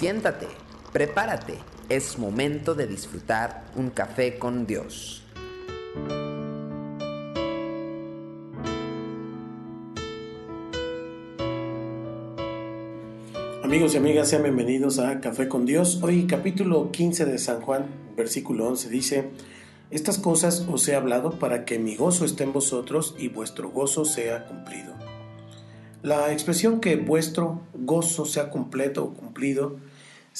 Siéntate, prepárate, es momento de disfrutar un café con Dios. Amigos y amigas, sean bienvenidos a Café con Dios. Hoy capítulo 15 de San Juan, versículo 11 dice, Estas cosas os he hablado para que mi gozo esté en vosotros y vuestro gozo sea cumplido. La expresión que vuestro gozo sea completo o cumplido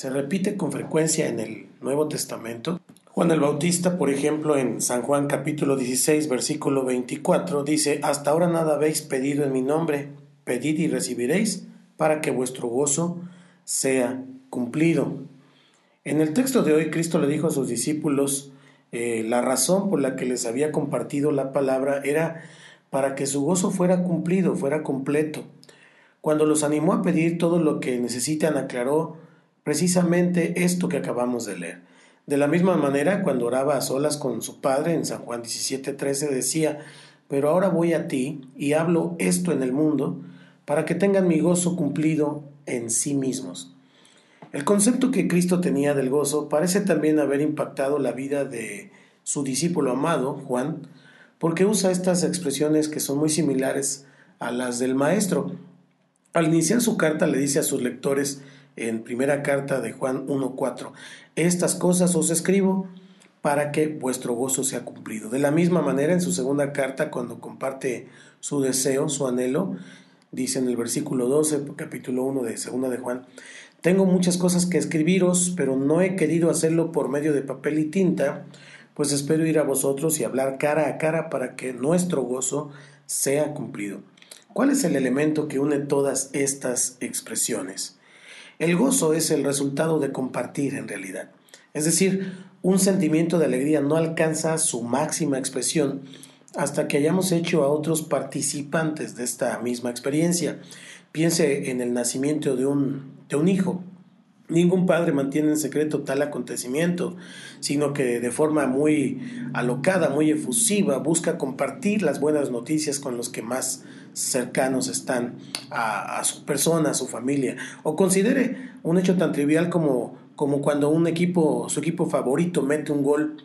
se repite con frecuencia en el Nuevo Testamento. Juan el Bautista, por ejemplo, en San Juan capítulo 16, versículo 24, dice, Hasta ahora nada habéis pedido en mi nombre, pedid y recibiréis para que vuestro gozo sea cumplido. En el texto de hoy, Cristo le dijo a sus discípulos, eh, la razón por la que les había compartido la palabra era para que su gozo fuera cumplido, fuera completo. Cuando los animó a pedir todo lo que necesitan, aclaró precisamente esto que acabamos de leer. De la misma manera, cuando oraba a solas con su padre en San Juan 17:13 decía, pero ahora voy a ti y hablo esto en el mundo para que tengan mi gozo cumplido en sí mismos. El concepto que Cristo tenía del gozo parece también haber impactado la vida de su discípulo amado, Juan, porque usa estas expresiones que son muy similares a las del Maestro. Al iniciar su carta le dice a sus lectores en primera carta de Juan 1.4, estas cosas os escribo para que vuestro gozo sea cumplido. De la misma manera, en su segunda carta, cuando comparte su deseo, su anhelo, dice en el versículo 12, capítulo 1 de segunda de Juan, tengo muchas cosas que escribiros, pero no he querido hacerlo por medio de papel y tinta, pues espero ir a vosotros y hablar cara a cara para que nuestro gozo sea cumplido. ¿Cuál es el elemento que une todas estas expresiones? El gozo es el resultado de compartir en realidad. Es decir, un sentimiento de alegría no alcanza su máxima expresión hasta que hayamos hecho a otros participantes de esta misma experiencia. Piense en el nacimiento de un, de un hijo. Ningún padre mantiene en secreto tal acontecimiento, sino que de forma muy alocada, muy efusiva, busca compartir las buenas noticias con los que más cercanos están a, su persona, a su familia. O considere un hecho tan trivial como, como cuando un equipo, su equipo favorito mete un gol.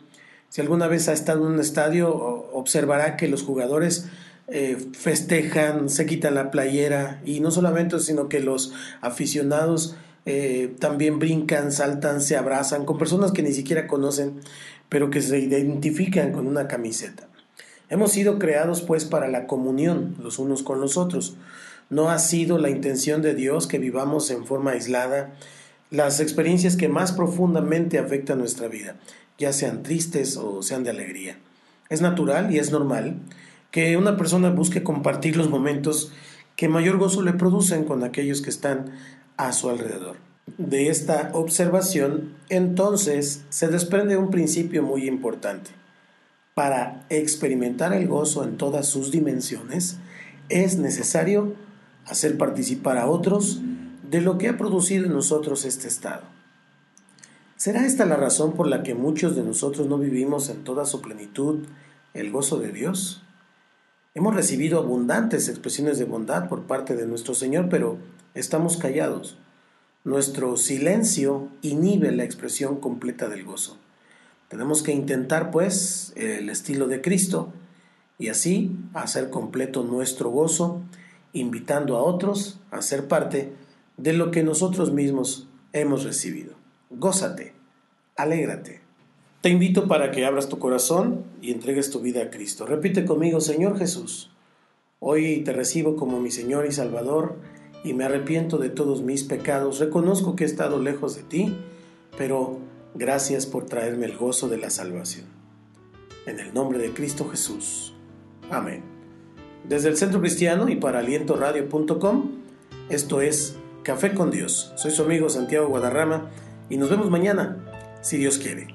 Si alguna vez ha estado en un estadio, observará que los jugadores eh, festejan, se quitan la playera y no solamente, sino que los aficionados eh, también brincan, saltan, se abrazan con personas que ni siquiera conocen, pero que se identifican con una camiseta. Hemos sido creados pues para la comunión los unos con los otros. No ha sido la intención de Dios que vivamos en forma aislada las experiencias que más profundamente afectan nuestra vida, ya sean tristes o sean de alegría. Es natural y es normal que una persona busque compartir los momentos que mayor gozo le producen con aquellos que están a su alrededor. De esta observación, entonces, se desprende un principio muy importante. Para experimentar el gozo en todas sus dimensiones, es necesario hacer participar a otros de lo que ha producido en nosotros este estado. ¿Será esta la razón por la que muchos de nosotros no vivimos en toda su plenitud el gozo de Dios? Hemos recibido abundantes expresiones de bondad por parte de nuestro Señor, pero estamos callados. Nuestro silencio inhibe la expresión completa del gozo. Tenemos que intentar, pues, el estilo de Cristo y así hacer completo nuestro gozo, invitando a otros a ser parte de lo que nosotros mismos hemos recibido. Gózate, alégrate. Te invito para que abras tu corazón y entregues tu vida a Cristo. Repite conmigo, Señor Jesús, hoy te recibo como mi Señor y Salvador y me arrepiento de todos mis pecados. Reconozco que he estado lejos de ti, pero gracias por traerme el gozo de la salvación. En el nombre de Cristo Jesús. Amén. Desde el Centro Cristiano y para alientoradio.com, esto es Café con Dios. Soy su amigo Santiago Guadarrama y nos vemos mañana, si Dios quiere.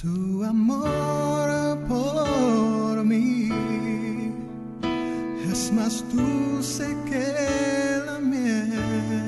Tu amor por mí es más dulce que coming.